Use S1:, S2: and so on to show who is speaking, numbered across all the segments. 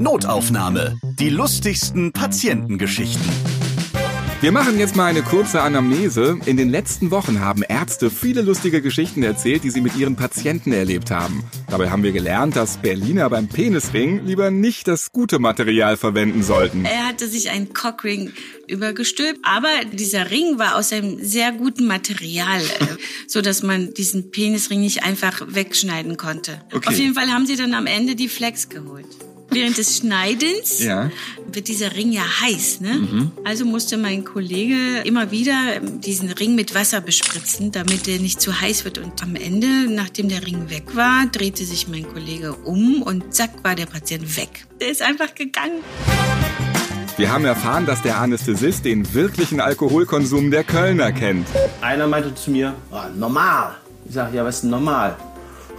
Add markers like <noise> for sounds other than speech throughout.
S1: Notaufnahme. Die lustigsten Patientengeschichten.
S2: Wir machen jetzt mal eine kurze Anamnese. In den letzten Wochen haben Ärzte viele lustige Geschichten erzählt, die sie mit ihren Patienten erlebt haben. Dabei haben wir gelernt, dass Berliner beim Penisring lieber nicht das gute Material verwenden sollten.
S3: Er hatte sich einen Cockring übergestülpt, aber dieser Ring war aus einem sehr guten Material, äh, <laughs> so dass man diesen Penisring nicht einfach wegschneiden konnte.
S2: Okay.
S3: Auf jeden Fall haben sie dann am Ende die Flex geholt. Während des Schneidens
S2: Ja.
S3: wird dieser Ring ja heiß, ne? Also musste mein Kollege immer wieder diesen Ring mit Wasser bespritzen, damit er nicht zu heiß wird. Und am Ende, nachdem der Ring weg war, drehte sich mein Kollege um und zack war der Patient weg. Der ist einfach gegangen.
S2: Wir haben erfahren, dass der Anästhesist den wirklichen Alkoholkonsum der Kölner kennt.
S4: Einer meinte zu mir, "Ah, normal. Ich sage, ja, was ist denn normal?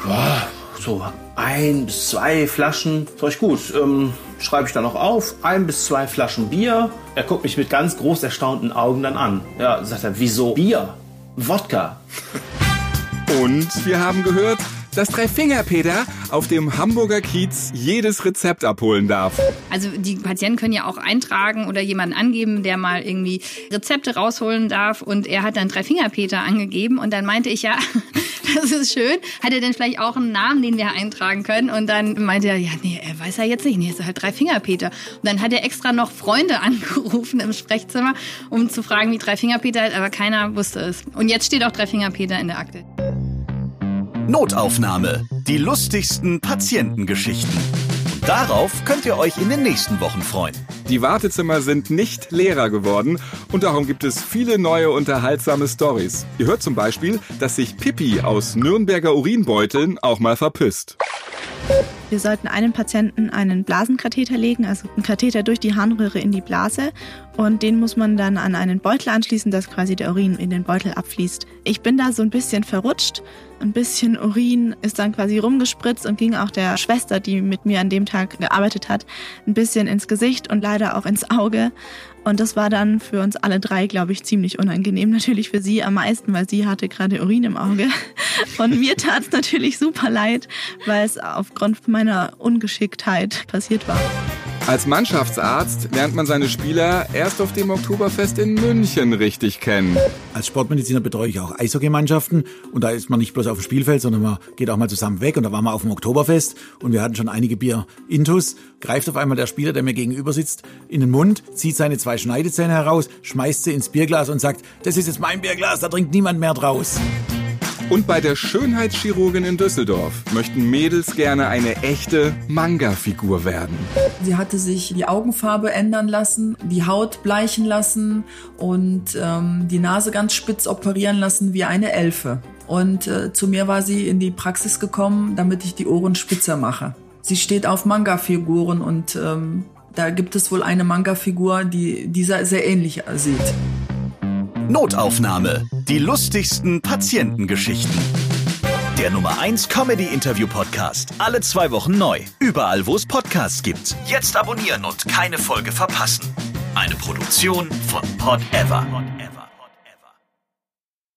S4: Ja, so ein bis zwei Flaschen. Sag ich, gut, ähm, schreibe ich dann noch auf. Ein bis zwei Flaschen Bier. Er guckt mich mit ganz groß erstaunten Augen dann an. Ja, sagt er, wieso Bier? Wodka.
S2: Und wir haben gehört, dass Dreifinger-Peter auf dem Hamburger Kiez jedes Rezept abholen darf.
S5: Also die Patienten können ja auch eintragen oder jemanden angeben, der mal irgendwie Rezepte rausholen darf. Und er hat dann Dreifingerpeter angegeben und dann meinte ich ja, das ist schön. Hat er denn vielleicht auch einen Namen, den wir eintragen können? Und dann meinte er, ja, nee, er weiß ja jetzt nicht. Nee, ist halt Dreifingerpeter. Und dann hat er extra noch Freunde <laughs> angerufen im Sprechzimmer, um zu fragen, wie Dreifingerpeter heißt, aber keiner wusste es. Und jetzt steht auch Dreifingerpeter in der Akte.
S1: Notaufnahme. Die lustigsten Patientengeschichten. Und darauf könnt ihr euch in den nächsten Wochen freuen.
S2: Die Wartezimmer sind nicht leerer geworden und darum gibt es viele neue unterhaltsame Stories. Ihr hört zum Beispiel, dass sich Pippi aus Nürnberger Urinbeuteln auch mal verpisst.
S6: Wir sollten einem Patienten einen Blasenkatheter legen, also einen Katheter durch die Harnröhre in die Blase. Und den muss man dann an einen Beutel anschließen, dass quasi der Urin in den Beutel abfließt. Ich bin da so ein bisschen verrutscht. Ein bisschen Urin ist dann quasi rumgespritzt und ging auch der Schwester, die mit mir an dem Tag gearbeitet hat, ein bisschen ins Gesicht und leider auch ins Auge. Und das war dann für uns alle drei, glaube ich, ziemlich unangenehm. Natürlich für sie am meisten, weil sie hatte gerade Urin im Auge. Und mir tat es natürlich super leid, weil es aufgrund meiner Ungeschicktheit passiert war.
S2: Als Mannschaftsarzt lernt man seine Spieler erst auf dem Oktoberfest in München richtig kennen.
S7: Als Sportmediziner betreue ich auch Eishockeymannschaften und da ist man nicht bloß auf dem Spielfeld, sondern man geht auch mal zusammen weg und da waren wir auf dem Oktoberfest und wir hatten schon einige Bier intus. Greift auf einmal der Spieler, der mir gegenüber sitzt, in den Mund, zieht seine zwei Schneidezähne heraus, schmeißt sie ins Bierglas und sagt, das ist jetzt mein Bierglas, da trinkt niemand mehr draus.
S2: Und bei der Schönheitschirurgin in Düsseldorf möchten Mädels gerne eine echte Manga-Figur werden.
S8: Sie hatte sich die Augenfarbe ändern lassen, die Haut bleichen lassen und ähm, die Nase ganz spitz operieren lassen wie eine Elfe. Und äh, zu mir war sie in die Praxis gekommen, damit ich die Ohren spitzer mache. Sie steht auf Manga-Figuren und ähm, da gibt es wohl eine Manga-Figur, die dieser sehr ähnlich sieht.
S1: Notaufnahme. Die lustigsten Patientengeschichten. Der Nummer 1 Comedy Interview Podcast. Alle zwei Wochen neu. Überall, wo es Podcasts gibt. Jetzt abonnieren und keine Folge verpassen. Eine Produktion von Pod Ever.